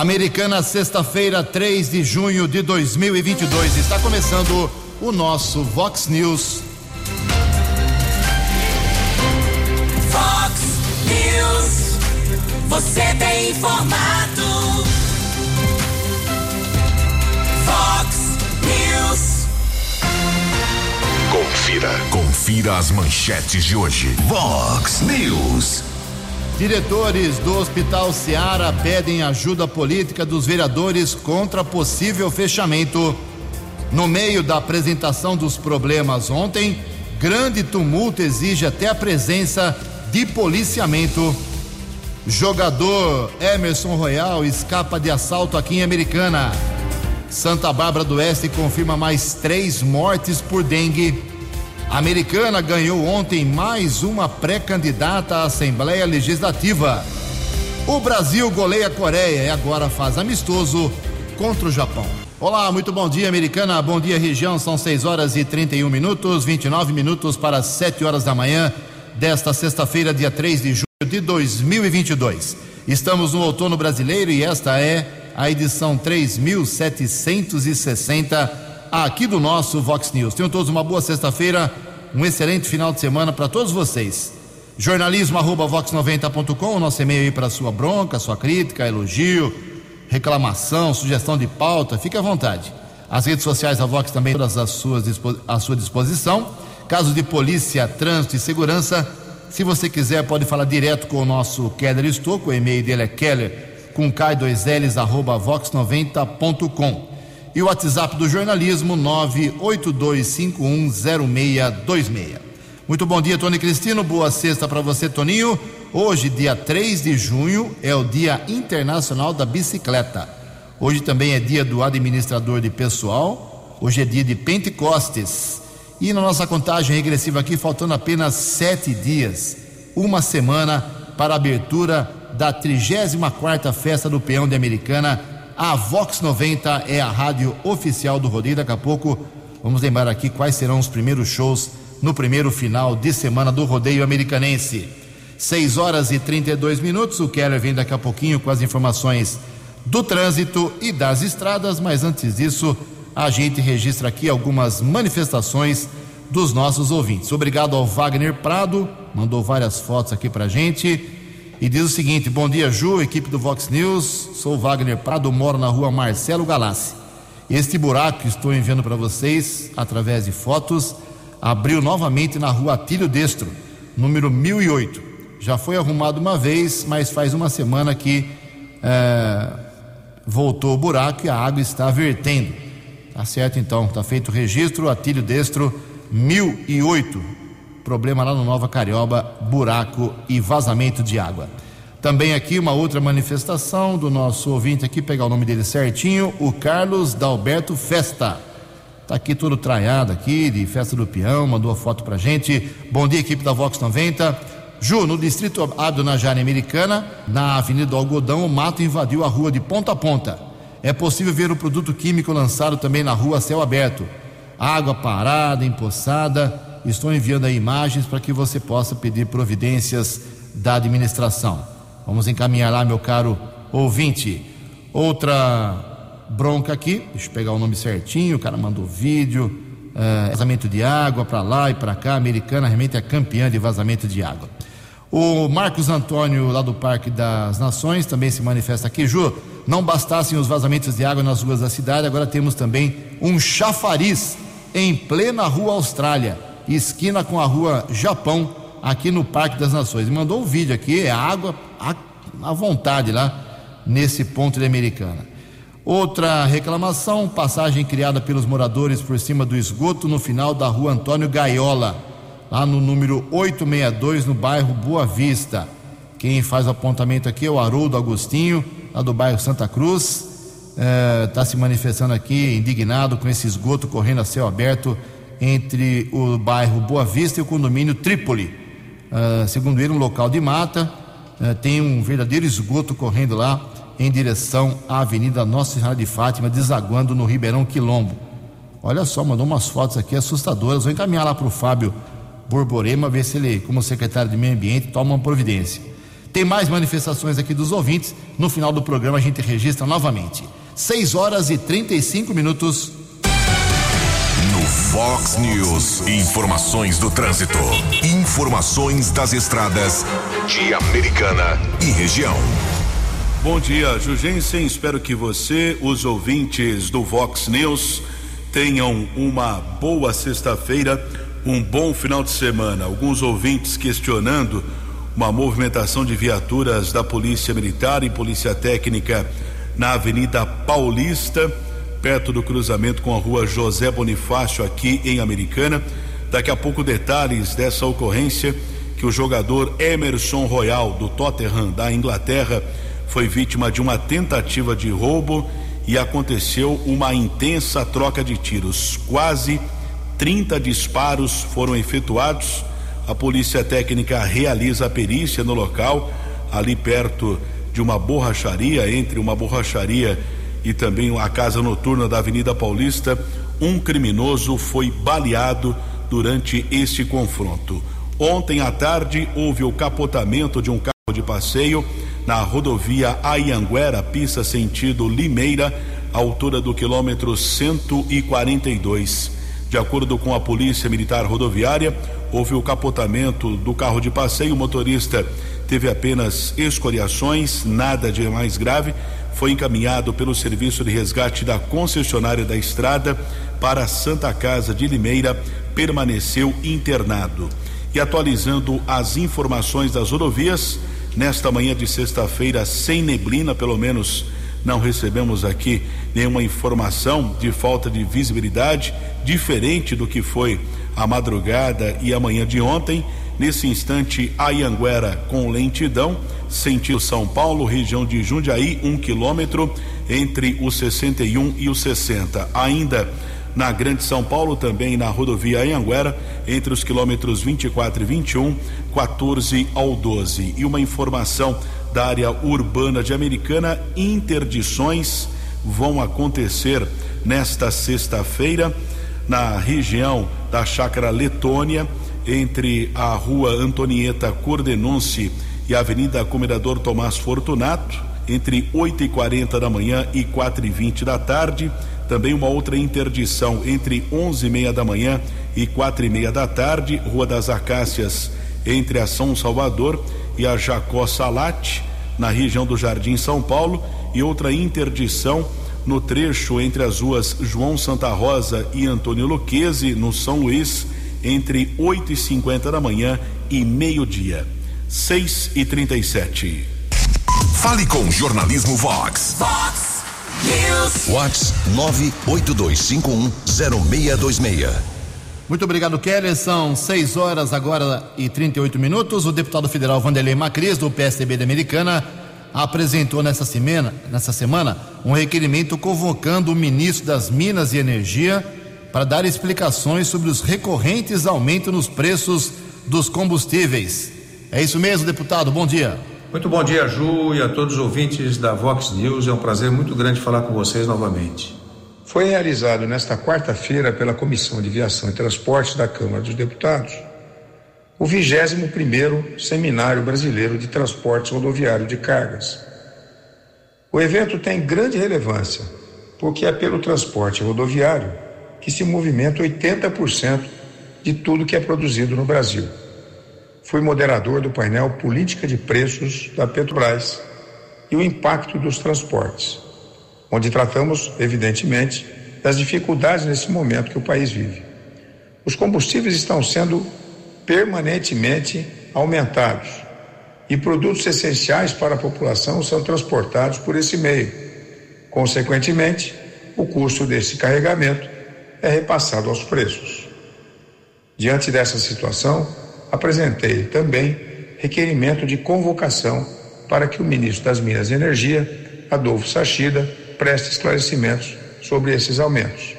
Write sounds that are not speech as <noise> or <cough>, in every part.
Americana, sexta-feira, 3 de junho de 2022. Está começando o nosso Vox News. Vox News. Você tem informado. Vox News. Confira. Confira as manchetes de hoje. Vox News. Diretores do Hospital Seara pedem ajuda política dos vereadores contra possível fechamento. No meio da apresentação dos problemas ontem, grande tumulto exige até a presença de policiamento. Jogador Emerson Royal escapa de assalto aqui em Americana. Santa Bárbara do Oeste confirma mais três mortes por dengue. A americana ganhou ontem mais uma pré-candidata à Assembleia Legislativa. O Brasil goleia a Coreia e agora faz amistoso contra o Japão. Olá, muito bom dia, americana. Bom dia, região. São 6 horas e 31 minutos, 29 minutos para 7 horas da manhã desta sexta-feira, dia 3 de julho de 2022. Estamos no outono brasileiro e esta é a edição 3760 aqui do nosso Vox News. Tenham todos uma boa sexta-feira, um excelente final de semana para todos vocês. Jornalismo arroba vox90.com, o nosso e-mail aí para sua bronca, sua crítica, elogio, reclamação, sugestão de pauta, fique à vontade. As redes sociais da Vox também todas as suas à sua disposição. Casos de polícia, trânsito e segurança, se você quiser pode falar direto com o nosso Keller Estouco, o e-mail dele é keller com k2ls arroba vox90.com. E o WhatsApp do jornalismo 982510626. Muito bom dia, Tony Cristino. Boa sexta para você, Toninho. Hoje, dia 3 de junho, é o Dia Internacional da Bicicleta. Hoje também é dia do administrador de pessoal. Hoje é dia de Pentecostes. E na nossa contagem regressiva aqui, faltando apenas sete dias, uma semana para a abertura da 34ª Festa do Peão de Americana a Vox 90 é a rádio oficial do rodeio. Daqui a pouco vamos lembrar aqui quais serão os primeiros shows no primeiro final de semana do rodeio americanense. 6 horas e 32 minutos. O Keller vem daqui a pouquinho com as informações do trânsito e das estradas, mas antes disso, a gente registra aqui algumas manifestações dos nossos ouvintes. Obrigado ao Wagner Prado, mandou várias fotos aqui pra gente e diz o seguinte: Bom dia, Ju, equipe do Vox News. Sou Wagner Prado, moro na rua Marcelo Galassi. Este buraco que estou enviando para vocês através de fotos abriu novamente na rua Atílio Destro, número 1008. Já foi arrumado uma vez, mas faz uma semana que é, voltou o buraco e a água está vertendo. Tá certo então, tá feito o registro, Atílio Destro 1008 problema lá no Nova Carioba, buraco e vazamento de água. Também aqui uma outra manifestação do nosso ouvinte aqui, pegar o nome dele certinho, o Carlos Dalberto Festa. Tá aqui todo traiado aqui, de Festa do Peão, mandou a foto pra gente. Bom dia, equipe da Vox 90. Ju, no distrito Abdo Najari Americana, na Avenida do Algodão, o mato invadiu a rua de ponta a ponta. É possível ver o produto químico lançado também na rua céu aberto. Água parada, empoçada Estou enviando aí imagens para que você possa pedir providências da administração. Vamos encaminhar lá, meu caro ouvinte. Outra bronca aqui, deixa eu pegar o nome certinho, o cara mandou vídeo, é, vazamento de água para lá e para cá, a americana realmente é campeã de vazamento de água. O Marcos Antônio, lá do Parque das Nações, também se manifesta aqui. Ju, não bastassem os vazamentos de água nas ruas da cidade, agora temos também um chafariz em plena rua Austrália esquina com a rua Japão, aqui no Parque das Nações. Mandou um vídeo aqui, é água à vontade lá nesse ponto de Americana. Outra reclamação, passagem criada pelos moradores por cima do esgoto no final da rua Antônio Gaiola, lá no número 862, no bairro Boa Vista. Quem faz o apontamento aqui é o Haroldo Agostinho, lá do bairro Santa Cruz. Está é, se manifestando aqui, indignado com esse esgoto correndo a céu aberto entre o bairro Boa Vista e o condomínio Trípoli. Uh, segundo ele, um local de mata, uh, tem um verdadeiro esgoto correndo lá em direção à Avenida Nossa Senhora de Fátima, desaguando no Ribeirão Quilombo. Olha só, mandou umas fotos aqui assustadoras. Vou encaminhar lá para o Fábio Borborema, ver se ele, como secretário de Meio Ambiente, toma uma providência. Tem mais manifestações aqui dos ouvintes. No final do programa a gente registra novamente. 6 horas e 35 minutos. Fox News, informações do trânsito. Informações das estradas de Americana e região. Bom dia, Jugensen. Espero que você, os ouvintes do Vox News, tenham uma boa sexta-feira, um bom final de semana. Alguns ouvintes questionando uma movimentação de viaturas da Polícia Militar e Polícia Técnica na Avenida Paulista, perto do cruzamento com a rua José Bonifácio, aqui em Americana. Daqui a pouco, detalhes dessa ocorrência que o jogador Emerson Royal, do Tottenham, da Inglaterra, foi vítima de uma tentativa de roubo e aconteceu uma intensa troca de tiros. Quase 30 disparos foram efetuados. A polícia técnica realiza a perícia no local, ali perto de uma borracharia, entre uma borracharia e também a casa noturna da Avenida Paulista. Um criminoso foi baleado durante este confronto. Ontem à tarde houve o capotamento de um carro de passeio na rodovia Ayanguera, pista sentido Limeira, altura do quilômetro 142. De acordo com a Polícia Militar Rodoviária, houve o capotamento do carro de passeio. O motorista teve apenas escoriações, nada de mais grave. Foi encaminhado pelo serviço de resgate da concessionária da estrada para a Santa Casa de Limeira, permaneceu internado. E atualizando as informações das rodovias, nesta manhã de sexta-feira, sem neblina, pelo menos não recebemos aqui nenhuma informação de falta de visibilidade, diferente do que foi a madrugada e a manhã de ontem. Nesse instante, Ayanguera com lentidão, sentido São Paulo, região de Jundiaí, um quilômetro entre os 61 e os 60. Ainda na Grande São Paulo, também na rodovia Anhanguera, entre os quilômetros 24 e 21, 14 ao 12. E uma informação da área urbana de Americana: interdições vão acontecer nesta sexta-feira na região da Chácara Letônia, entre a rua Antonieta Cordenunce e Avenida Comendador Tomás Fortunato, entre 8 e 40 da manhã e quatro e vinte da tarde também uma outra interdição entre onze e meia da manhã e quatro e meia da tarde, Rua das Acácias, entre a São Salvador e a Jacó Salate, na região do Jardim São Paulo, e outra interdição no trecho entre as ruas João Santa Rosa e Antônio Luquezzi, no São Luís, entre 8 e 50 da manhã e meio-dia. 6 e 37. Fale com o Jornalismo Vox. Fox News. Whats 982510626. Muito obrigado, Keller. São 6 horas agora e 38 minutos. O deputado federal Vanderlei Macris, do PSDB da Americana, apresentou nessa semana, nessa semana um requerimento convocando o ministro das Minas e Energia para dar explicações sobre os recorrentes aumentos nos preços dos combustíveis. É isso mesmo, deputado. Bom dia. Muito bom dia, Ju, e a todos os ouvintes da Vox News. É um prazer muito grande falar com vocês novamente. Foi realizado nesta quarta-feira pela Comissão de Viação e Transportes da Câmara dos Deputados o 21º Seminário Brasileiro de Transportes Rodoviário de Cargas. O evento tem grande relevância, porque é pelo transporte rodoviário que se movimenta 80% de tudo que é produzido no Brasil fui moderador do painel Política de Preços da Petrobras e o impacto dos transportes, onde tratamos, evidentemente, das dificuldades nesse momento que o país vive. Os combustíveis estão sendo permanentemente aumentados e produtos essenciais para a população são transportados por esse meio. Consequentemente, o custo desse carregamento é repassado aos preços. Diante dessa situação, apresentei também requerimento de convocação para que o ministro das Minas e Energia, Adolfo Sachida, preste esclarecimentos sobre esses aumentos.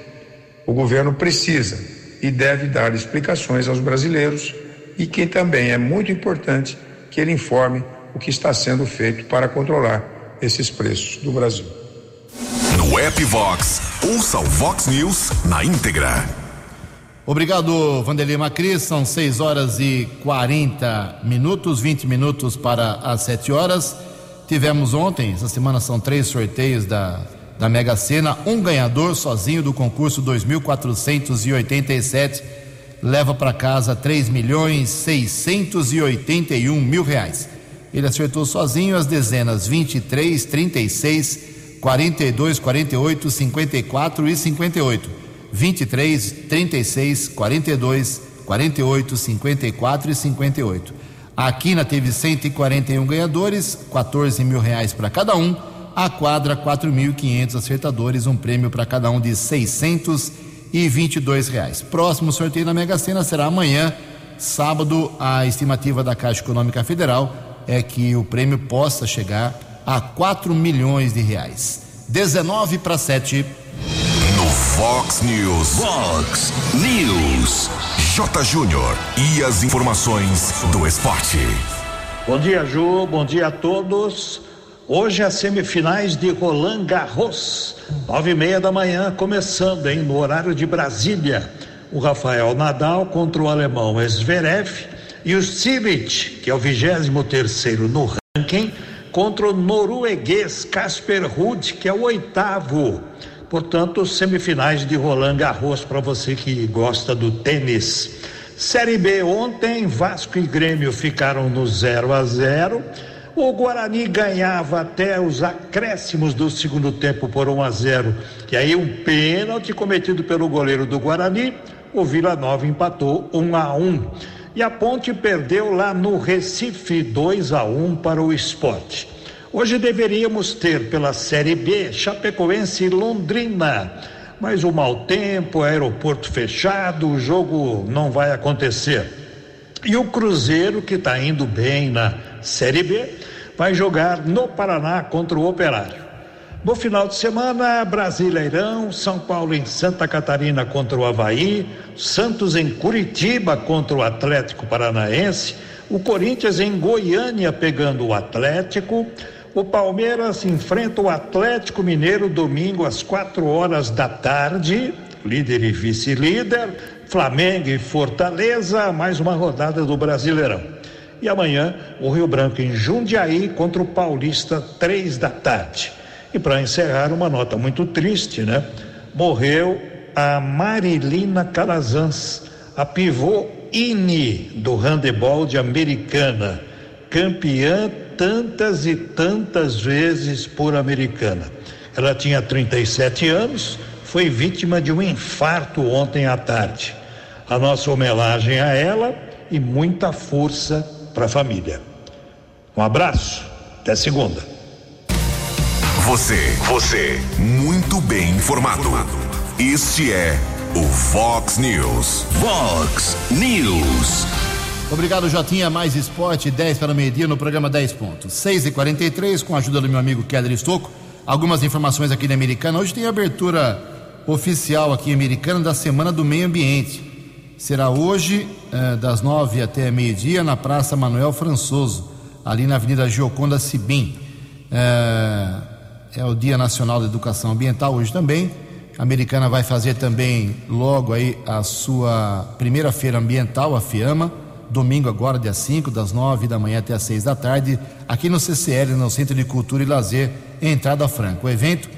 O governo precisa e deve dar explicações aos brasileiros e que também é muito importante que ele informe o que está sendo feito para controlar esses preços do Brasil. No app Vox, ouça o Vox News na íntegra. Obrigado, Vanderlei Macris. São 6 horas e 40 minutos, 20 minutos para as 7 horas. Tivemos ontem, essa semana são três sorteios da, da Mega Sena. Um ganhador sozinho do concurso 2487 leva para casa 3 milhões 681 mil reais. Ele acertou sozinho as dezenas 23, 36, 42, 48, 54 e 58. 23, 36, 42, 48, 54 e 58. A Quina teve 141 ganhadores, 14 mil reais para cada um. A quadra, 4.500 acertadores, um prêmio para cada um de 622 reais. Próximo sorteio na Mega Sena será amanhã, sábado. A estimativa da Caixa Econômica Federal é que o prêmio possa chegar a 4 milhões de reais. 19 para 7. Fox News. Fox News. J. Júnior. E as informações do esporte. Bom dia, Ju. Bom dia a todos. Hoje as semifinais de Roland Garros, nove e meia da manhã, começando, hein, no horário de Brasília. O Rafael Nadal contra o alemão Zverev e o Cilic, que é o 23 terceiro no ranking, contra o norueguês Casper Ruud, que é o oitavo. Portanto, semifinais de Roland Garros para você que gosta do tênis. Série B ontem, Vasco e Grêmio ficaram no 0 a 0. O Guarani ganhava até os acréscimos do segundo tempo por 1 a 0. E aí um pênalti cometido pelo goleiro do Guarani, o Vila Nova empatou 1 a 1. E a Ponte perdeu lá no Recife 2 a 1 para o esporte. Hoje deveríamos ter pela Série B Chapecoense e Londrina, mas o mau tempo, aeroporto fechado, o jogo não vai acontecer. E o Cruzeiro, que está indo bem na Série B, vai jogar no Paraná contra o Operário. No final de semana, Brasileirão, São Paulo em Santa Catarina contra o Havaí, Santos em Curitiba contra o Atlético Paranaense, o Corinthians em Goiânia pegando o Atlético, o Palmeiras enfrenta o Atlético Mineiro domingo às quatro horas da tarde, líder e vice-líder, Flamengo e Fortaleza, mais uma rodada do Brasileirão. E amanhã, o Rio Branco em Jundiaí contra o Paulista, três da tarde. E para encerrar, uma nota muito triste, né? Morreu a Marilina Calazans, a pivô INE do handebol de Americana, campeã tantas e tantas vezes por Americana. Ela tinha 37 anos, foi vítima de um infarto ontem à tarde. A nossa homenagem a ela e muita força para a família. Um abraço, até segunda. Você, você, muito bem informado. Este é o Fox News. Fox News. Obrigado, Jotinha. Mais esporte, 10 para o meio-dia no programa 10 pontos. 6 e 43 com a ajuda do meu amigo Keller Estocco. Algumas informações aqui da Americana. Hoje tem abertura oficial aqui em Americana da Semana do Meio Ambiente. Será hoje, eh, das 9 até meio-dia, na Praça Manuel Françoso, ali na Avenida Gioconda Sibim. Eh, é o Dia Nacional da Educação Ambiental hoje também. A Americana vai fazer também logo aí a sua primeira feira ambiental, a FIAMA, domingo agora, dia 5, das 9 da manhã até as 6 da tarde, aqui no CCL, no Centro de Cultura e Lazer, entrada franca. O evento,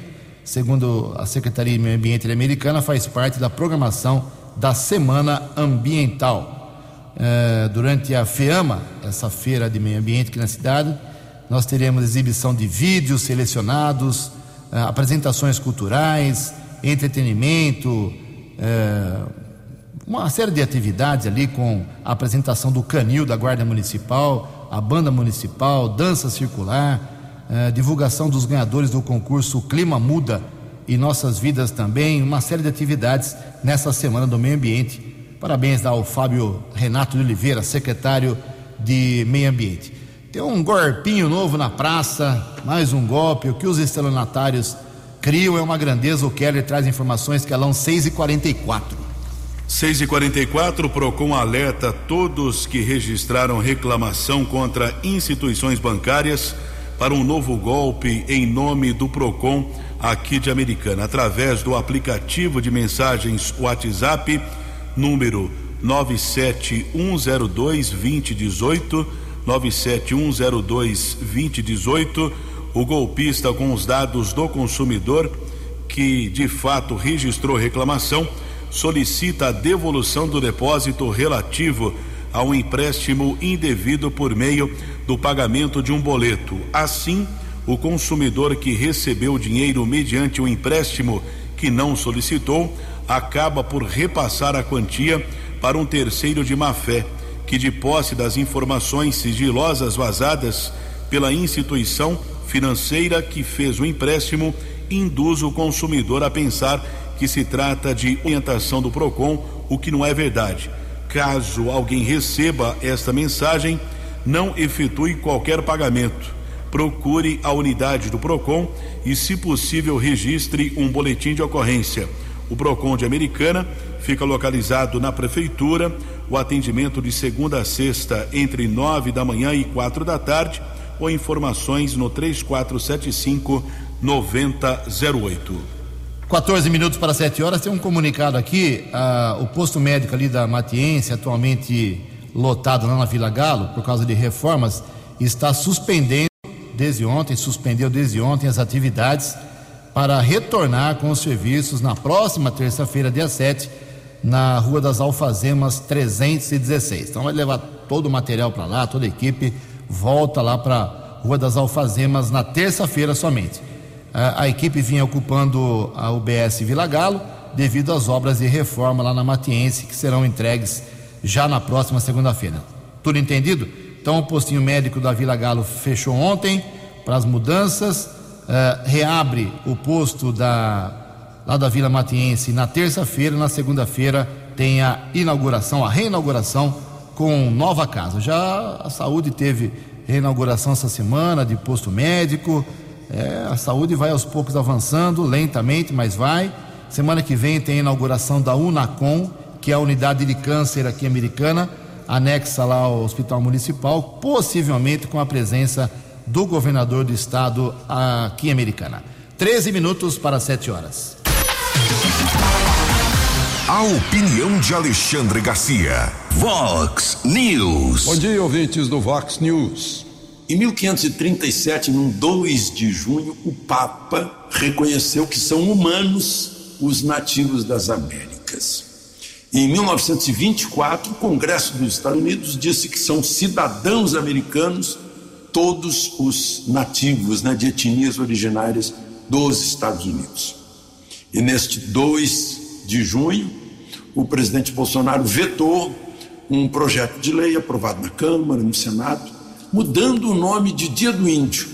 segundo a Secretaria de Meio Ambiente Americana, faz parte da programação da Semana Ambiental. É, durante a FEAMA, essa feira de meio ambiente aqui na cidade, nós teremos exibição de vídeos selecionados, eh, apresentações culturais, entretenimento, eh, uma série de atividades ali com a apresentação do canil da Guarda Municipal, a banda municipal, dança circular, eh, divulgação dos ganhadores do concurso Clima Muda e Nossas Vidas também, uma série de atividades nessa semana do meio ambiente. Parabéns ao Fábio Renato de Oliveira, secretário de Meio Ambiente. Tem um golpinho novo na praça, mais um golpe. O que os estelionatários criam é uma grandeza. O Keller traz informações que é 6 e 44 6 e 44 Procon alerta todos que registraram reclamação contra instituições bancárias para um novo golpe em nome do Procon aqui de Americana, através do aplicativo de mensagens WhatsApp número 97102 2018, 97102 2018. O golpista com os dados do consumidor que de fato registrou reclamação solicita a devolução do depósito relativo a um empréstimo indevido por meio do pagamento de um boleto. Assim, o consumidor que recebeu o dinheiro mediante o um empréstimo que não solicitou acaba por repassar a quantia para um terceiro de má fé, que de posse das informações sigilosas vazadas pela instituição financeira que fez o empréstimo, induz o consumidor a pensar que se trata de orientação do Procon, o que não é verdade. Caso alguém receba esta mensagem, não efetue qualquer pagamento. Procure a unidade do Procon e, se possível, registre um boletim de ocorrência. O Procon de Americana fica localizado na prefeitura. O atendimento de segunda a sexta entre nove da manhã e quatro da tarde. Ou informações no 3475 9008. 14 minutos para 7 horas. Tem um comunicado aqui. Ah, o posto médico ali da Matiense, atualmente lotado lá na Vila Galo, por causa de reformas, está suspendendo desde ontem, suspendeu desde ontem as atividades para retornar com os serviços na próxima terça-feira, dia 7, na Rua das Alfazemas 316. Então vai levar todo o material para lá, toda a equipe volta lá para Rua das Alfazemas na terça-feira somente. A, a equipe vinha ocupando a UBS Vila Galo devido às obras de reforma lá na Matiense que serão entregues já na próxima segunda-feira. Tudo entendido? Então o postinho médico da Vila Galo fechou ontem para as mudanças uh, reabre o posto da, lá da Vila Matiense na terça-feira, na segunda-feira tem a inauguração, a reinauguração com nova casa. Já a saúde teve reinauguração essa semana de posto médico. É, a saúde vai aos poucos avançando, lentamente, mas vai. Semana que vem tem a inauguração da Unacom, que é a unidade de câncer aqui americana, anexa lá ao Hospital Municipal, possivelmente com a presença do governador do estado aqui em Americana. 13 minutos para 7 horas. A opinião de Alexandre Garcia. Vox News. Bom dia, ouvintes do Vox News. Em 1537, num 2 de junho, o Papa reconheceu que são humanos os nativos das Américas. Em 1924, o Congresso dos Estados Unidos disse que são cidadãos americanos todos os nativos né, de etnias originárias dos Estados Unidos. E neste 2 de junho, o presidente Bolsonaro vetou um projeto de lei aprovado na Câmara, no Senado, mudando o nome de Dia do Índio,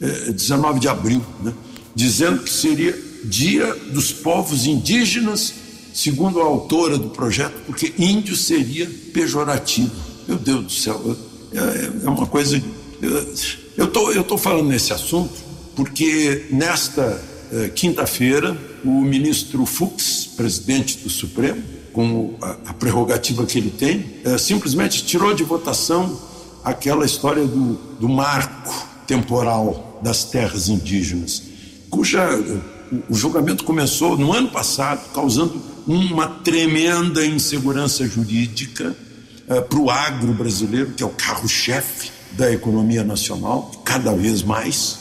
eh, 19 de abril, né, dizendo que seria Dia dos Povos Indígenas, segundo a autora do projeto, porque índio seria pejorativo. Meu Deus do céu, é, é uma coisa eu tô, estou tô falando nesse assunto porque nesta eh, quinta-feira o ministro Fux, presidente do Supremo, com a, a prerrogativa que ele tem, eh, simplesmente tirou de votação aquela história do, do marco temporal das terras indígenas, cuja o julgamento começou no ano passado, causando uma tremenda insegurança jurídica uh, para o agro brasileiro, que é o carro-chefe da economia nacional, cada vez mais,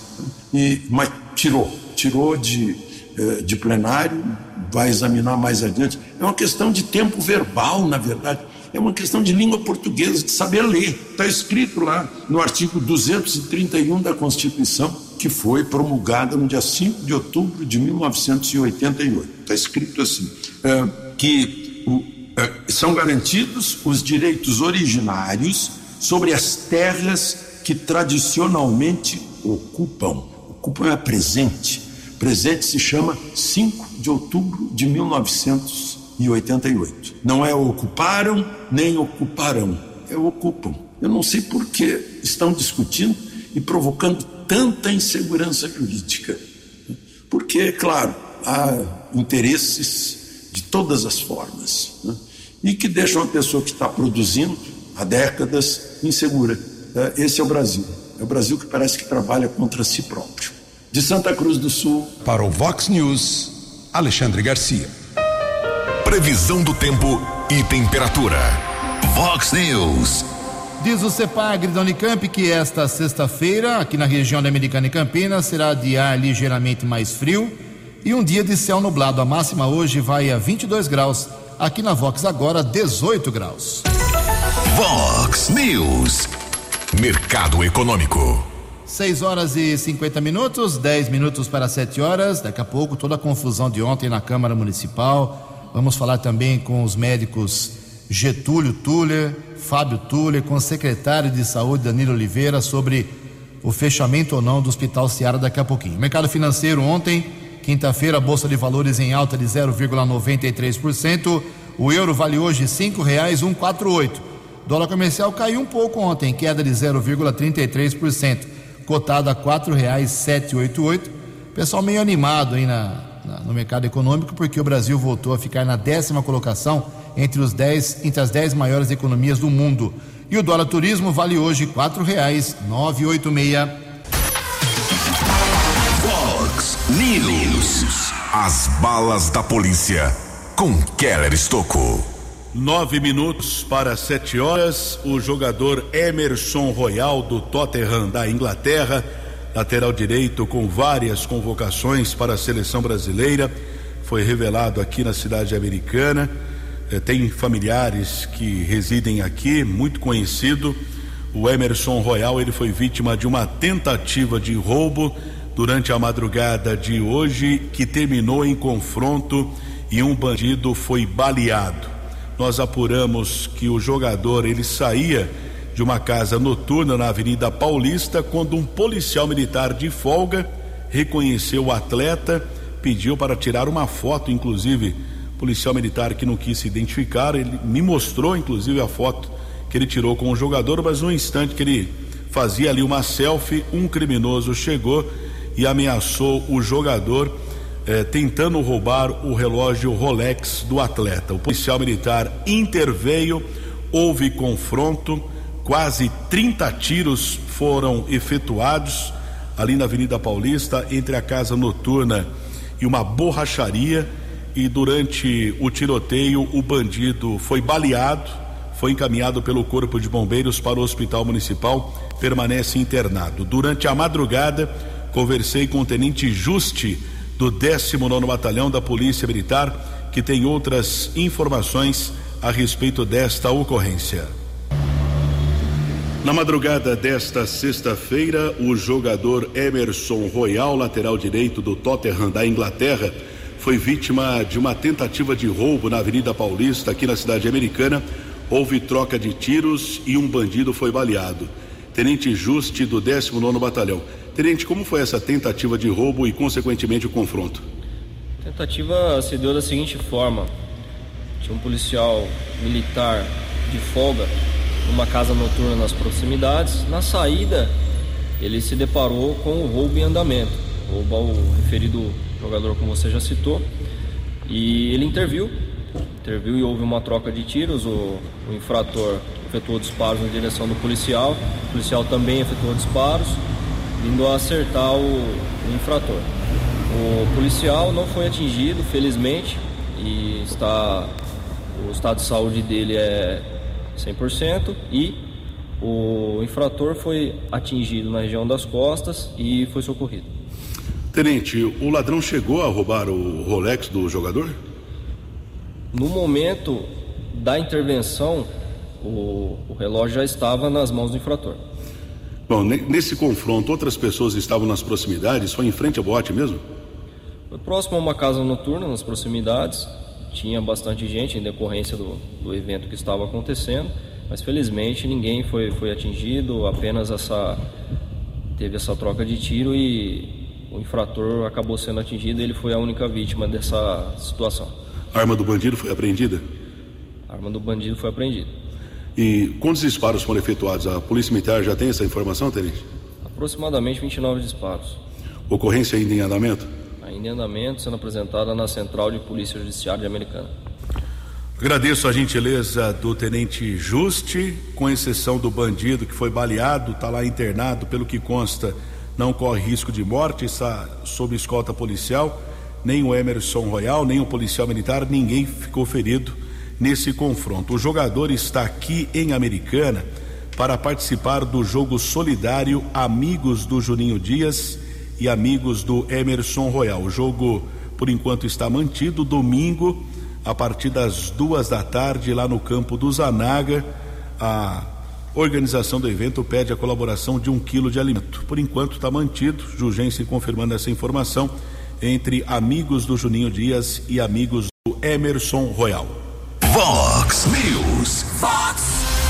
e, mas tirou, tirou de, eh, de plenário, vai examinar mais adiante. É uma questão de tempo verbal, na verdade, é uma questão de língua portuguesa, de saber ler. Está escrito lá no artigo 231 da Constituição, que foi promulgada no dia 5 de outubro de 1988. Está escrito assim: é, que o, é, são garantidos os direitos originários sobre as terras que tradicionalmente ocupam. Ocupam é presente. Presente se chama 5 de outubro de 1988. Não é ocuparam nem ocuparão, é ocupam. Eu não sei por que estão discutindo e provocando tanta insegurança jurídica. Porque, claro, há interesses de todas as formas né? e que deixam a pessoa que está produzindo há décadas insegura. É, esse é o Brasil. É o Brasil que parece que trabalha contra si próprio. De Santa Cruz do Sul. Para o Vox News, Alexandre Garcia. Previsão do tempo e temperatura. Vox News. Diz o CEPAGRE da Unicamp que esta sexta-feira, aqui na região da Americana e Campinas, será de ar ligeiramente mais frio e um dia de céu nublado. A máxima hoje vai a 22 graus. Aqui na Vox agora 18 graus. Vox News. Mercado Econômico. 6 horas e 50 minutos, 10 minutos para 7 horas. Daqui a pouco, toda a confusão de ontem na Câmara Municipal. Vamos falar também com os médicos Getúlio Tuller, Fábio Tuller, com o secretário de Saúde Danilo Oliveira sobre o fechamento ou não do Hospital Seara daqui a pouquinho. Mercado financeiro ontem, quinta-feira, Bolsa de Valores em alta de 0,93%. O euro vale hoje R$ 5,148. Dólar comercial caiu um pouco ontem, queda de 0,33%, cotado a R$ 4,788. Pessoal meio animado aí na, na, no mercado econômico, porque o Brasil voltou a ficar na décima colocação entre, os dez, entre as dez maiores economias do mundo. E o dólar turismo vale hoje R$ 4,986. Vox News. As balas da polícia com Keller Estocou. Nove minutos para sete horas. O jogador Emerson Royal do Tottenham da Inglaterra, lateral direito com várias convocações para a seleção brasileira, foi revelado aqui na cidade americana. Eh, tem familiares que residem aqui, muito conhecido. O Emerson Royal, ele foi vítima de uma tentativa de roubo durante a madrugada de hoje, que terminou em confronto e um bandido foi baleado. Nós apuramos que o jogador ele saía de uma casa noturna na Avenida Paulista quando um policial militar de folga reconheceu o atleta, pediu para tirar uma foto, inclusive policial militar que não quis se identificar, ele me mostrou inclusive a foto que ele tirou com o jogador, mas no instante que ele fazia ali uma selfie, um criminoso chegou e ameaçou o jogador eh, tentando roubar o relógio Rolex do atleta. O policial militar interveio, houve confronto, quase 30 tiros foram efetuados ali na Avenida Paulista, entre a casa noturna e uma borracharia. E durante o tiroteio, o bandido foi baleado, foi encaminhado pelo Corpo de Bombeiros para o Hospital Municipal, permanece internado. Durante a madrugada, conversei com o Tenente Juste do 19 Batalhão da Polícia Militar, que tem outras informações a respeito desta ocorrência. Na madrugada desta sexta-feira, o jogador Emerson Royal, lateral direito do Tottenham da Inglaterra, foi vítima de uma tentativa de roubo na Avenida Paulista, aqui na cidade americana. Houve troca de tiros e um bandido foi baleado. Tenente Juste do 19 Batalhão. Tenente, como foi essa tentativa de roubo e, consequentemente, o confronto? A tentativa se deu da seguinte forma: tinha um policial militar de folga numa casa noturna nas proximidades. Na saída, ele se deparou com o roubo em andamento. Roubo ao referido jogador, como você já citou. E ele interviu, interviu e houve uma troca de tiros. O, o infrator efetuou disparos na direção do policial, o policial também efetuou disparos, indo a acertar o, o infrator. O policial não foi atingido, felizmente, e está o estado de saúde dele é 100% e o infrator foi atingido na região das costas e foi socorrido. Tenente, o ladrão chegou a roubar o Rolex do jogador? No momento da intervenção, o, o relógio já estava nas mãos do infrator. Bom, nesse confronto, outras pessoas estavam nas proximidades? Foi em frente ao boate mesmo? Foi próximo a uma casa noturna, nas proximidades. Tinha bastante gente em decorrência do, do evento que estava acontecendo, mas felizmente ninguém foi, foi atingido, apenas essa teve essa troca de tiro e o infrator acabou sendo atingido, ele foi a única vítima dessa situação. A arma do bandido foi apreendida? A arma do bandido foi apreendida. E quantos disparos foram efetuados? A Polícia Militar já tem essa informação, Tenente? Aproximadamente 29 disparos. Ocorrência ainda em andamento? Em andamento, sendo apresentada na Central de Polícia Judiciária Americana. Agradeço a gentileza do Tenente Juste, com exceção do bandido que foi baleado, está lá internado, pelo que consta, não corre risco de morte, está sob escolta policial. Nem o Emerson Royal, nem o policial militar, ninguém ficou ferido nesse confronto. O jogador está aqui em Americana para participar do jogo solidário Amigos do Juninho Dias e Amigos do Emerson Royal. O jogo, por enquanto, está mantido domingo a partir das duas da tarde lá no campo do Zanaga. A organização do evento pede a colaboração de um quilo de alimento. Por enquanto está mantido, Jugense confirmando essa informação entre amigos do Juninho Dias e amigos do Emerson Royal. Vox News. Vox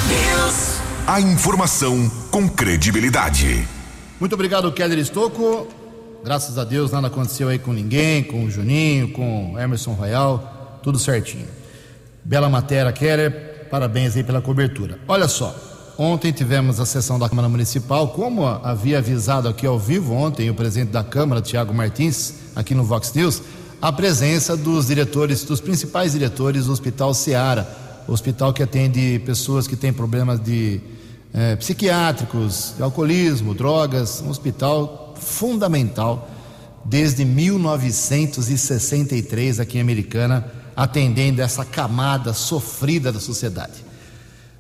News. A informação com credibilidade. Muito obrigado, Keller Estocco. Graças a Deus nada aconteceu aí com ninguém, com o Juninho, com o Emerson Royal, tudo certinho. Bela matéria, Keller. Parabéns aí pela cobertura. Olha só, ontem tivemos a sessão da Câmara Municipal, como havia avisado aqui ao vivo ontem o presidente da Câmara, Tiago Martins, aqui no Vox News, a presença dos diretores, dos principais diretores do Hospital Seara, hospital que atende pessoas que têm problemas de eh, psiquiátricos, de alcoolismo, drogas, um hospital fundamental desde 1963 aqui em Americana, atendendo essa camada sofrida da sociedade.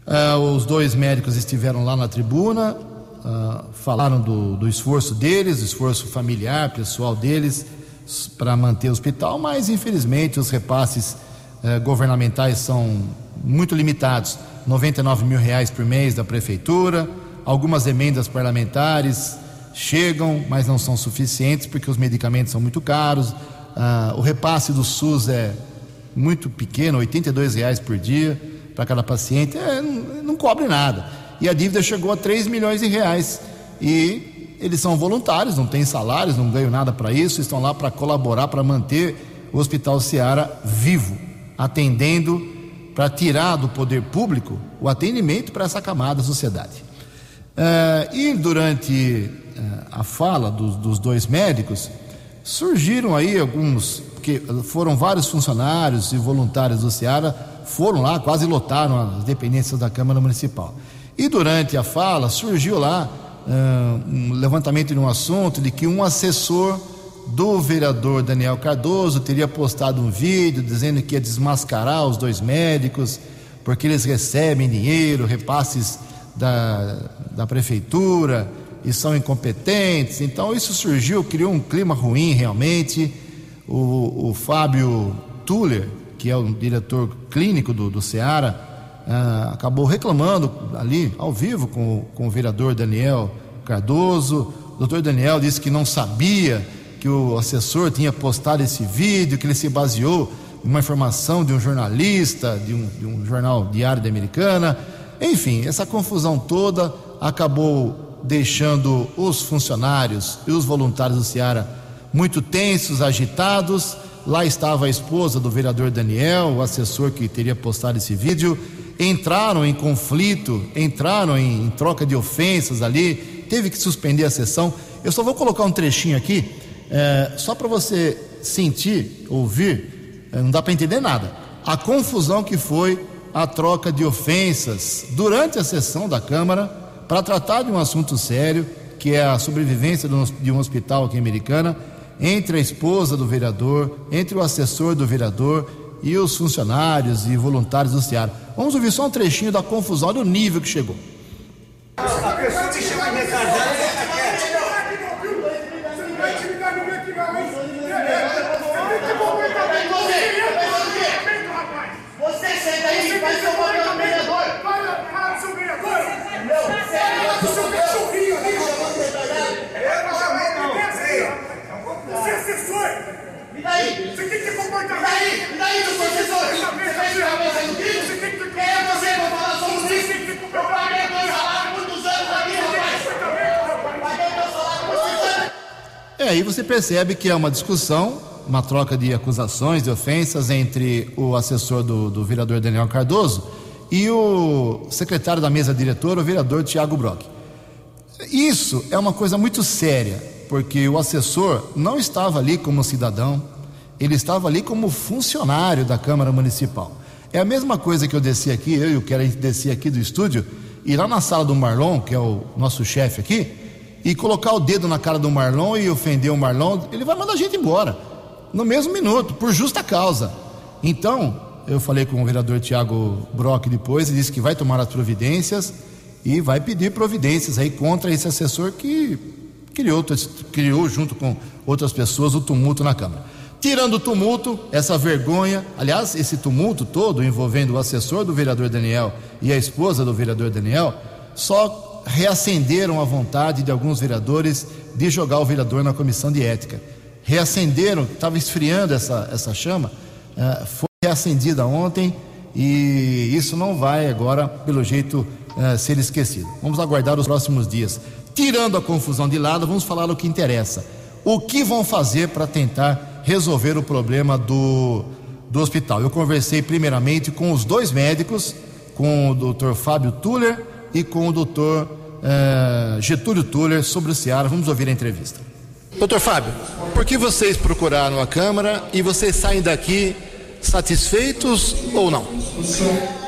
Ah, os dois médicos estiveram lá na tribuna, ah, falaram do, do esforço deles, do esforço familiar, pessoal deles para manter o hospital, mas infelizmente os repasses eh, governamentais são muito limitados 99 mil reais por mês da prefeitura, algumas emendas parlamentares chegam, mas não são suficientes porque os medicamentos são muito caros, ah, o repasse do SUS é muito pequeno, 82 reais por dia para cada paciente, é, não, não cobre nada. E a dívida chegou a 3 milhões de reais. E eles são voluntários, não têm salários, não ganham nada para isso, estão lá para colaborar, para manter o Hospital Seara vivo, atendendo para tirar do poder público o atendimento para essa camada da sociedade. Uh, e durante a fala dos, dos dois médicos, surgiram aí alguns, porque foram vários funcionários e voluntários do Seara, foram lá, quase lotaram as dependências da Câmara Municipal. E durante a fala surgiu lá um levantamento de um assunto de que um assessor do vereador Daniel Cardoso teria postado um vídeo dizendo que ia desmascarar os dois médicos porque eles recebem dinheiro, repasses da, da prefeitura e são incompetentes. Então isso surgiu, criou um clima ruim realmente. O, o Fábio Tuller, que é o diretor clínico do, do Ceará, ah, acabou reclamando ali, ao vivo, com, com o vereador Daniel Cardoso. O doutor Daniel disse que não sabia que o assessor tinha postado esse vídeo, que ele se baseou em uma informação de um jornalista, de um, de um jornal diário da Americana. Enfim, essa confusão toda acabou deixando os funcionários e os voluntários do Ceará muito tensos, agitados. Lá estava a esposa do vereador Daniel, o assessor que teria postado esse vídeo entraram em conflito, entraram em, em troca de ofensas ali, teve que suspender a sessão. Eu só vou colocar um trechinho aqui, é, só para você sentir, ouvir, é, não dá para entender nada. A confusão que foi a troca de ofensas durante a sessão da Câmara para tratar de um assunto sério, que é a sobrevivência de um hospital aqui em Americana, entre a esposa do vereador, entre o assessor do vereador e os funcionários e voluntários do Ceará. Vamos ouvir só um trechinho da confusão, do nível que chegou. A pessoa que Você senta aí e faz seu papel no vereador. Para, seu vereador. Meu, seu cachorrinho ali. Eu não chamei, não. Você é assessor. E daí? Você tem que comportar. E daí? E daí, meu professor? Você vai tirar a mesa do filho? Você tem que. Quem é você pra falar sobre isso? Eu paguei dois salários muitos anos aqui, rapaz. Paguei meu salário muitos anos. É, aí você percebe que é uma discussão, uma troca de acusações, de ofensas entre o assessor do, do vereador Daniel Cardoso e o secretário da mesa diretora, o vereador Tiago Brock. Isso é uma coisa muito séria porque o assessor não estava ali como cidadão, ele estava ali como funcionário da Câmara Municipal. É a mesma coisa que eu desci aqui, eu e o que a gente descia aqui do estúdio, ir lá na sala do Marlon, que é o nosso chefe aqui, e colocar o dedo na cara do Marlon e ofender o Marlon, ele vai mandar a gente embora, no mesmo minuto, por justa causa. Então, eu falei com o vereador Tiago Brock depois, ele disse que vai tomar as providências e vai pedir providências aí contra esse assessor que criou, criou junto com outras pessoas o tumulto na Câmara. Tirando o tumulto, essa vergonha, aliás, esse tumulto todo envolvendo o assessor do vereador Daniel e a esposa do vereador Daniel, só reacenderam a vontade de alguns vereadores de jogar o vereador na comissão de ética. Reacenderam, estava esfriando essa, essa chama, uh, foi reacendida ontem e isso não vai agora, pelo jeito, uh, ser esquecido. Vamos aguardar os próximos dias. Tirando a confusão de lado, vamos falar o que interessa. O que vão fazer para tentar resolver o problema do, do hospital? Eu conversei primeiramente com os dois médicos, com o doutor Fábio Tuller e com o doutor uh, Getúlio Tuller sobre o Ceará. Vamos ouvir a entrevista. Doutor Fábio, por que vocês procuraram a Câmara e vocês saem daqui satisfeitos ou não?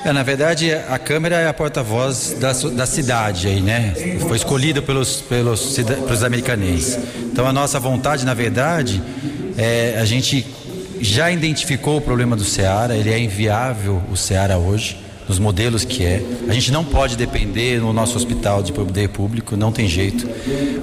É, na verdade, a Câmara é a porta-voz da, da cidade aí, né? Foi escolhida pelos, pelos, pelos americanenses. Então a nossa vontade, na verdade, é a gente já identificou o problema do Ceará, ele é inviável o Ceará hoje nos modelos que é. A gente não pode depender no nosso hospital de poder público, não tem jeito.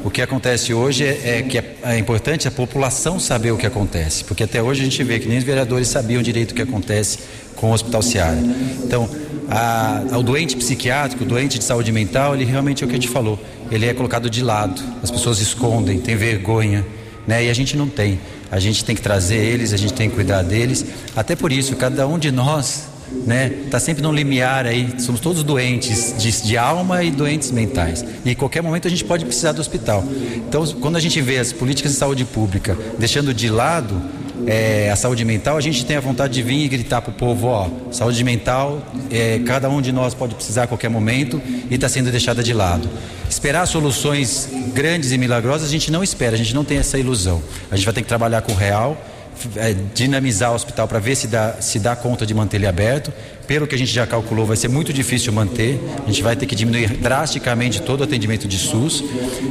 O que acontece hoje é, é que é, é, importante a população saber o que acontece, porque até hoje a gente vê que nem os vereadores sabiam direito o que acontece com o Hospital Seara. Então, a, doente psiquiátrico, o doente de saúde mental, ele realmente é o que a gente falou, ele é colocado de lado, as pessoas escondem, têm vergonha, né? E a gente não tem. A gente tem que trazer eles, a gente tem que cuidar deles. Até por isso, cada um de nós né? Tá sempre num limiar aí, somos todos doentes de, de, alma e doentes mentais. E em qualquer momento a gente pode precisar do hospital. Então, quando a gente vê as políticas de saúde pública deixando de lado é, a saúde mental, a gente tem a vontade de vir e gritar para o povo, ó, saúde mental, é, cada um de nós pode precisar a qualquer momento e está sendo deixada de lado. Esperar soluções grandes e milagrosas a gente não espera, a gente não tem essa ilusão. A gente vai ter que trabalhar com o real é, dinamizar o hospital para ver se dá, se dá conta de manter ele aberto. Pelo que a gente já calculou, vai ser muito difícil manter. A gente vai ter que diminuir drasticamente todo o atendimento de SUS.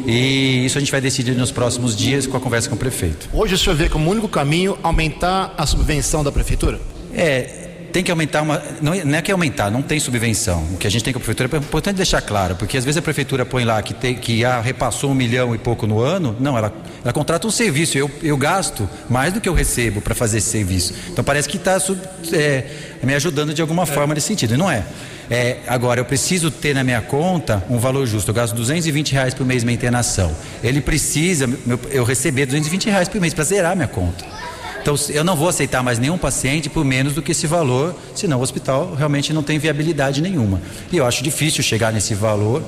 E isso a gente vai decidir nos próximos dias com a conversa com o prefeito. Hoje o senhor vê como único caminho aumentar a subvenção da prefeitura? É, tem que aumentar uma. Não, é, não é que aumentar, não tem subvenção. O que a gente tem com a prefeitura é importante deixar claro, porque às vezes a prefeitura põe lá que, tem, que já repassou um milhão e pouco no ano. Não, ela, ela contrata um serviço. Eu, eu gasto mais do que eu recebo para fazer esse serviço. Então parece que está é, me ajudando de alguma forma nesse sentido. E não é. É, agora, eu preciso ter na minha conta um valor justo. Eu gasto 220 reais por mês minha internação. Ele precisa eu receber 220 reais por mês para zerar minha conta. Então, eu não vou aceitar mais nenhum paciente por menos do que esse valor, senão o hospital realmente não tem viabilidade nenhuma. E eu acho difícil chegar nesse valor.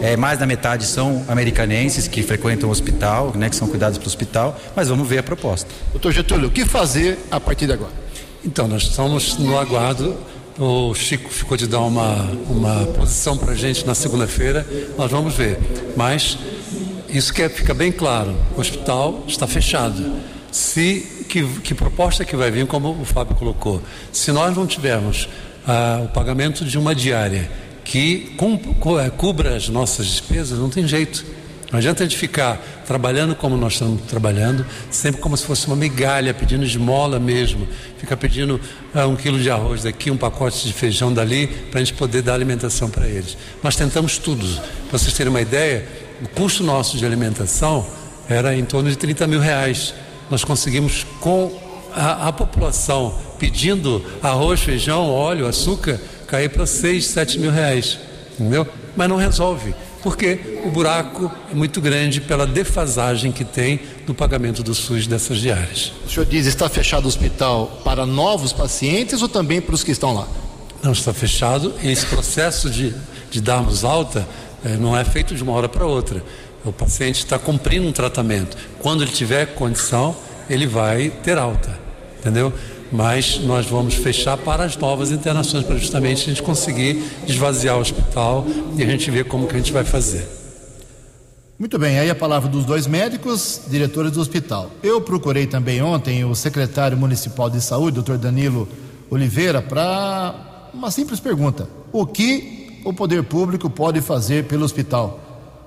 É, mais da metade são americanenses que frequentam o hospital, né, que são cuidados pelo hospital, mas vamos ver a proposta. Doutor Getúlio, o que fazer a partir de agora? Então, nós estamos no aguardo o Chico ficou de dar uma, uma posição para a gente na segunda-feira, nós vamos ver. Mas isso quer fica bem claro: o hospital está fechado. Se que, que proposta que vai vir, como o Fábio colocou? Se nós não tivermos ah, o pagamento de uma diária que é, cubra as nossas despesas, não tem jeito. Não adianta a gente ficar trabalhando como nós estamos trabalhando, sempre como se fosse uma migalha, pedindo esmola mesmo. Fica pedindo ah, um quilo de arroz daqui, um pacote de feijão dali, para a gente poder dar alimentação para eles. Nós tentamos tudo. Para vocês terem uma ideia, o custo nosso de alimentação era em torno de 30 mil reais nós conseguimos com a, a população pedindo arroz, feijão, óleo, açúcar, cair para 6, 7 mil reais. Entendeu? Mas não resolve, porque o buraco é muito grande pela defasagem que tem no pagamento do SUS dessas diárias. O senhor diz está fechado o hospital para novos pacientes ou também para os que estão lá? Não está fechado esse processo de, de darmos alta é, não é feito de uma hora para outra. O paciente está cumprindo um tratamento. Quando ele tiver condição, ele vai ter alta, entendeu? Mas nós vamos fechar para as novas internações, para justamente a gente conseguir esvaziar o hospital e a gente ver como que a gente vai fazer. Muito bem, aí a palavra dos dois médicos, diretores do hospital. Eu procurei também ontem o secretário municipal de saúde, doutor Danilo Oliveira, para uma simples pergunta: o que o poder público pode fazer pelo hospital?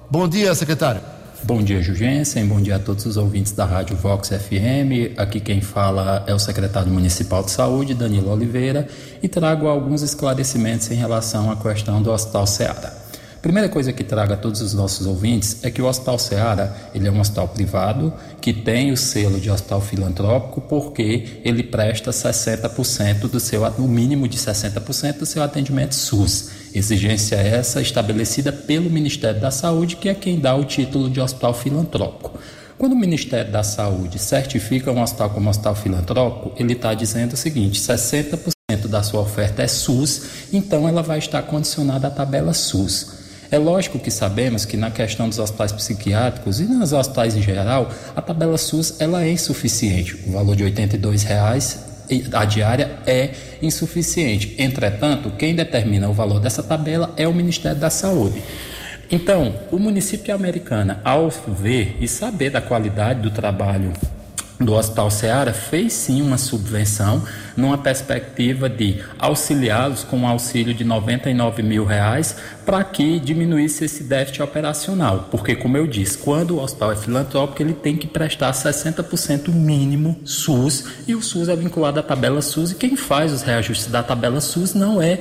Bom dia, secretário. Bom dia, Jugensen. Bom dia a todos os ouvintes da Rádio Vox FM. Aqui quem fala é o secretário municipal de saúde, Danilo Oliveira, e trago alguns esclarecimentos em relação à questão do Hospital Ceará. Primeira coisa que trago a todos os nossos ouvintes é que o Hospital Ceará ele é um hospital privado que tem o selo de hospital filantrópico porque ele presta 60% do seu, no mínimo de 60% do seu atendimento SUS. Exigência essa estabelecida pelo Ministério da Saúde, que é quem dá o título de hospital filantrópico. Quando o Ministério da Saúde certifica um hospital como hospital filantrópico, ele está dizendo o seguinte: 60% da sua oferta é SUS, então ela vai estar condicionada à tabela SUS. É lógico que sabemos que na questão dos hospitais psiquiátricos e nos hospitais em geral, a tabela SUS ela é insuficiente. O valor de 82 reais a diária é insuficiente. Entretanto, quem determina o valor dessa tabela é o Ministério da Saúde. Então, o município de Americana, ao ver e saber da qualidade do trabalho do Hospital Ceará fez sim uma subvenção numa perspectiva de auxiliá-los com um auxílio de 99 mil reais para que diminuísse esse déficit operacional. Porque, como eu disse, quando o hospital é filantrópico, ele tem que prestar 60% mínimo SUS e o SUS é vinculado à tabela SUS e quem faz os reajustes da tabela SUS não é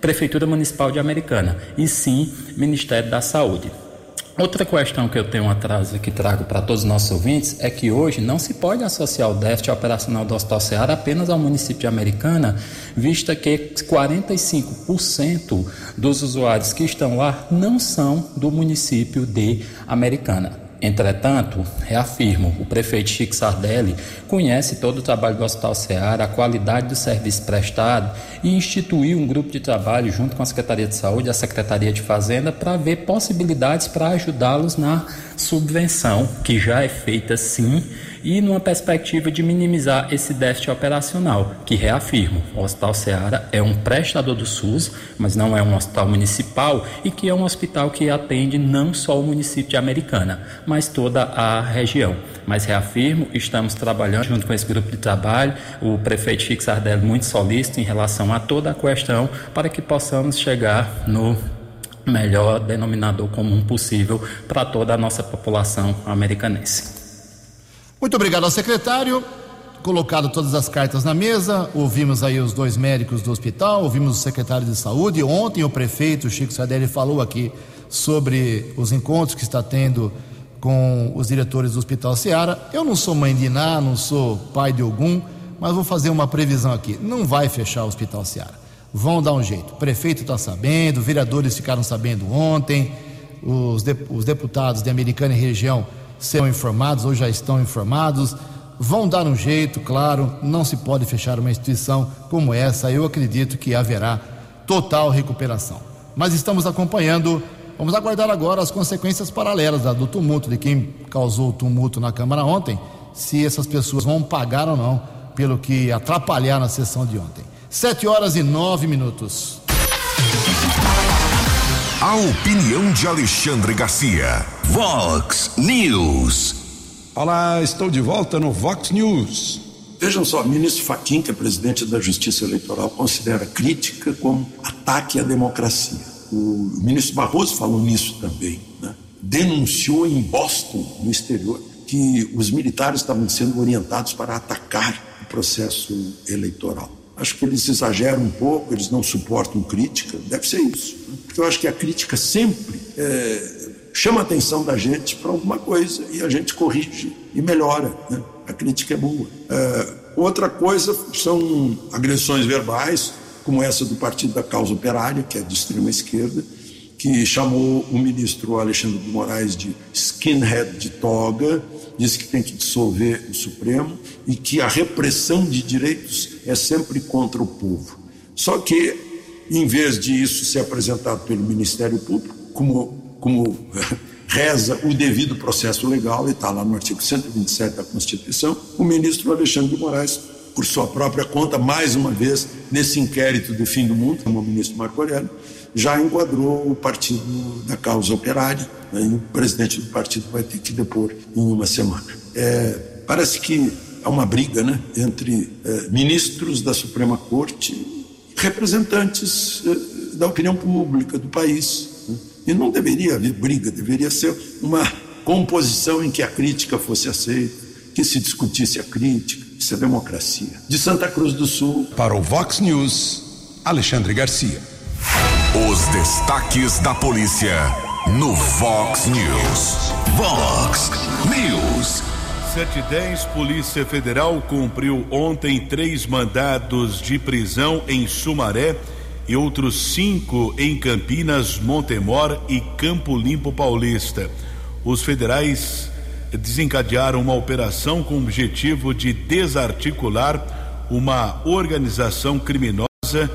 Prefeitura Municipal de Americana, e sim Ministério da Saúde. Outra questão que eu tenho atrás que trago para todos os nossos ouvintes é que hoje não se pode associar o déficit operacional do Hospital Ceará apenas ao município de Americana, vista que 45% dos usuários que estão lá não são do município de Americana. Entretanto, reafirmo, o prefeito Chico Sardelli conhece todo o trabalho do Hospital Ceará, a qualidade do serviço prestado e instituiu um grupo de trabalho junto com a Secretaria de Saúde e a Secretaria de Fazenda para ver possibilidades para ajudá-los na subvenção, que já é feita sim e numa perspectiva de minimizar esse déficit operacional, que reafirmo, o Hospital Ceará é um prestador do SUS, mas não é um hospital municipal e que é um hospital que atende não só o município de Americana, mas toda a região. Mas reafirmo, estamos trabalhando junto com esse grupo de trabalho, o prefeito Chico Sardelli muito solícito em relação a toda a questão para que possamos chegar no melhor denominador comum possível para toda a nossa população americanense. Muito obrigado ao secretário. Colocado todas as cartas na mesa, ouvimos aí os dois médicos do hospital, ouvimos o secretário de saúde. Ontem o prefeito Chico Sardelli falou aqui sobre os encontros que está tendo com os diretores do Hospital Seara. Eu não sou mãe de Iná, não sou pai de algum, mas vou fazer uma previsão aqui. Não vai fechar o Hospital Seara. Vão dar um jeito. O prefeito está sabendo, vereadores ficaram sabendo ontem, os, de, os deputados de Americana e região serão informados ou já estão informados. Vão dar um jeito, claro, não se pode fechar uma instituição como essa. Eu acredito que haverá total recuperação. Mas estamos acompanhando, vamos aguardar agora as consequências paralelas do tumulto, de quem causou o tumulto na Câmara ontem, se essas pessoas vão pagar ou não pelo que atrapalharam a sessão de ontem. Sete horas e nove minutos. A opinião de Alexandre Garcia. Vox News. Olá, estou de volta no Vox News. Vejam só, o ministro Faquim, que é presidente da Justiça Eleitoral, considera crítica como ataque à democracia. O ministro Barroso falou nisso também. Né? Denunciou em Boston, no exterior, que os militares estavam sendo orientados para atacar o processo eleitoral. Acho que eles exageram um pouco, eles não suportam crítica, deve ser isso. Porque eu acho que a crítica sempre é, chama a atenção da gente para alguma coisa e a gente corrige e melhora. Né? A crítica é boa. É, outra coisa são agressões verbais, como essa do Partido da Causa Operária, que é de extrema esquerda, que chamou o ministro Alexandre de Moraes de skinhead de toga, disse que tem que dissolver o Supremo e que a repressão de direitos é sempre contra o povo. Só que, em vez de isso ser apresentado pelo Ministério Público, como, como <laughs> reza o devido processo legal, e está lá no artigo 127 da Constituição, o ministro Alexandre de Moraes, por sua própria conta, mais uma vez, nesse inquérito do fim do mundo, como o ministro Marco Aurélio, já enquadrou o partido da causa operária, né, o presidente do partido vai ter que depor em uma semana. É, parece que há uma briga né, entre é, ministros da Suprema Corte, representantes é, da opinião pública do país. Né, e não deveria haver briga, deveria ser uma composição em que a crítica fosse aceita, que se discutisse a crítica. Isso é democracia. De Santa Cruz do Sul. Para o Vox News, Alexandre Garcia. Os destaques da polícia no Vox News. Vox News. 710, Polícia Federal cumpriu ontem três mandados de prisão em Sumaré e outros cinco em Campinas, Montemor e Campo Limpo Paulista. Os federais desencadearam uma operação com o objetivo de desarticular uma organização criminosa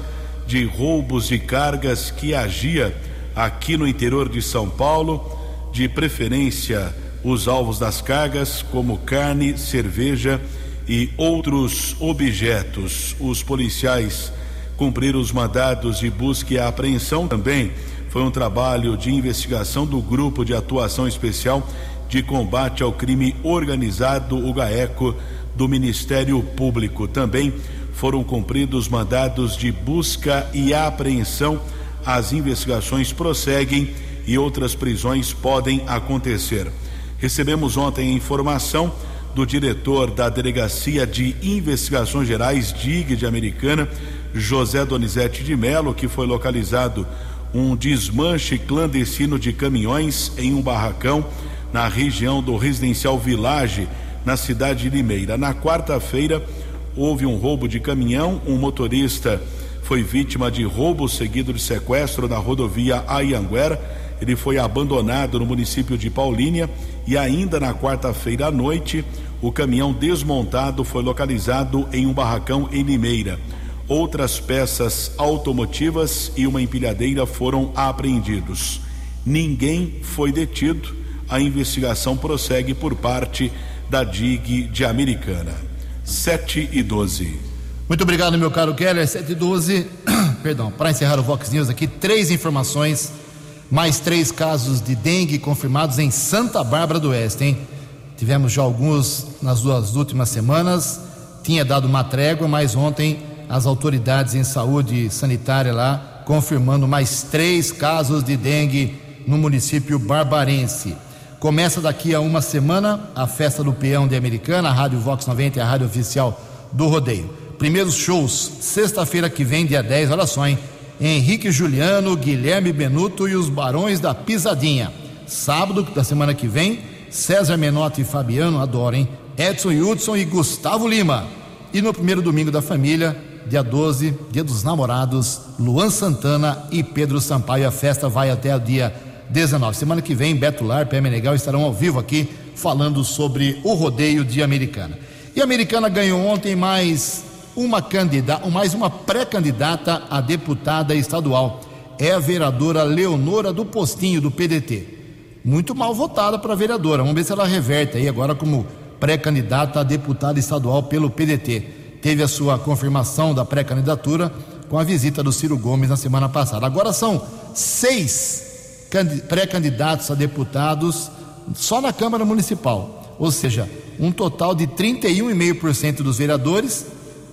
de roubos de cargas que agia aqui no interior de São Paulo, de preferência os alvos das cargas, como carne, cerveja e outros objetos. Os policiais cumpriram os mandados de busca e apreensão também. Foi um trabalho de investigação do Grupo de Atuação Especial de Combate ao Crime Organizado, o GAECO, do Ministério Público. Também foram cumpridos mandados de busca e apreensão. As investigações prosseguem e outras prisões podem acontecer. Recebemos ontem a informação do diretor da Delegacia de Investigações Gerais, DIG de Americana, José Donizete de Melo, que foi localizado um desmanche clandestino de caminhões em um barracão na região do residencial Village, na cidade de Limeira. Na quarta-feira, houve um roubo de caminhão, um motorista foi vítima de roubo seguido de sequestro na rodovia Ayanguera. Ele foi abandonado no município de Paulínia e ainda na quarta-feira à noite, o caminhão desmontado foi localizado em um barracão em Limeira. Outras peças automotivas e uma empilhadeira foram apreendidos. Ninguém foi detido. A investigação prossegue por parte da DIG de Americana. 7 e 12. Muito obrigado, meu caro Keller. 7 e 12. <clears throat> Perdão, para encerrar o Vox News aqui, três informações. Mais três casos de dengue confirmados em Santa Bárbara do Oeste, hein? Tivemos já alguns nas duas últimas semanas. Tinha dado uma trégua, mas ontem as autoridades em saúde sanitária lá confirmando mais três casos de dengue no município barbarense. Começa daqui a uma semana a festa do peão de Americana, a Rádio Vox 90 e a rádio oficial do rodeio. Primeiros shows, sexta-feira que vem, dia 10, olha só, hein? Henrique Juliano, Guilherme Benuto e os Barões da Pisadinha. Sábado da semana que vem, César Menotti e Fabiano, adoro, hein? Edson Hudson e Gustavo Lima. E no primeiro domingo da família, dia 12, dia dos namorados, Luan Santana e Pedro Sampaio. A festa vai até o dia 19. Semana que vem, Beto Lar, Pé Menegal estarão ao vivo aqui falando sobre o rodeio de Americana. E a Americana ganhou ontem mais uma candidata, mais uma pré-candidata a deputada estadual. É a vereadora Leonora do Postinho, do PDT. Muito mal votada para vereadora. Vamos ver se ela reverte aí agora como pré-candidata a deputada estadual pelo PDT. Teve a sua confirmação da pré-candidatura com a visita do Ciro Gomes na semana passada. Agora são seis pré-candidatos a deputados só na Câmara Municipal, ou seja, um total de 31,5% dos vereadores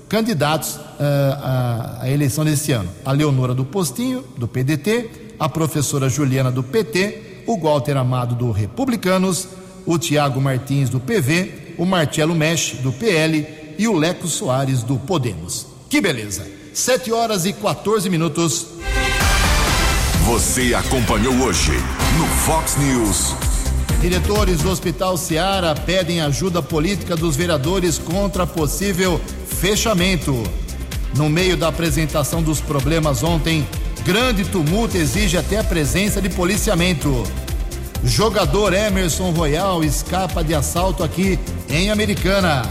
candidatos à, à eleição desse ano. A Leonora do Postinho, do PDT, a professora Juliana do PT, o Walter Amado do Republicanos, o Tiago Martins do PV, o Marcelo Mesh do PL e o Leco Soares do Podemos. Que beleza! 7 horas e 14 minutos. Você acompanhou hoje no Fox News. Diretores do Hospital Seara pedem ajuda política dos vereadores contra possível fechamento. No meio da apresentação dos problemas ontem, grande tumulto exige até a presença de policiamento. Jogador Emerson Royal escapa de assalto aqui em Americana.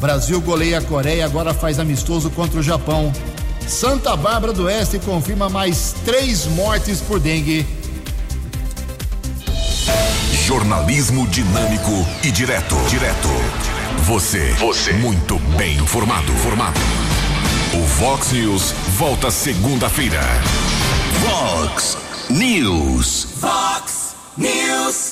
Brasil goleia a Coreia, agora faz amistoso contra o Japão. Santa Bárbara do Oeste confirma mais três mortes por dengue. Jornalismo dinâmico e direto. Direto. Você. Você. Muito bem informado. Formado. O Vox News volta segunda-feira. Vox News. Vox News.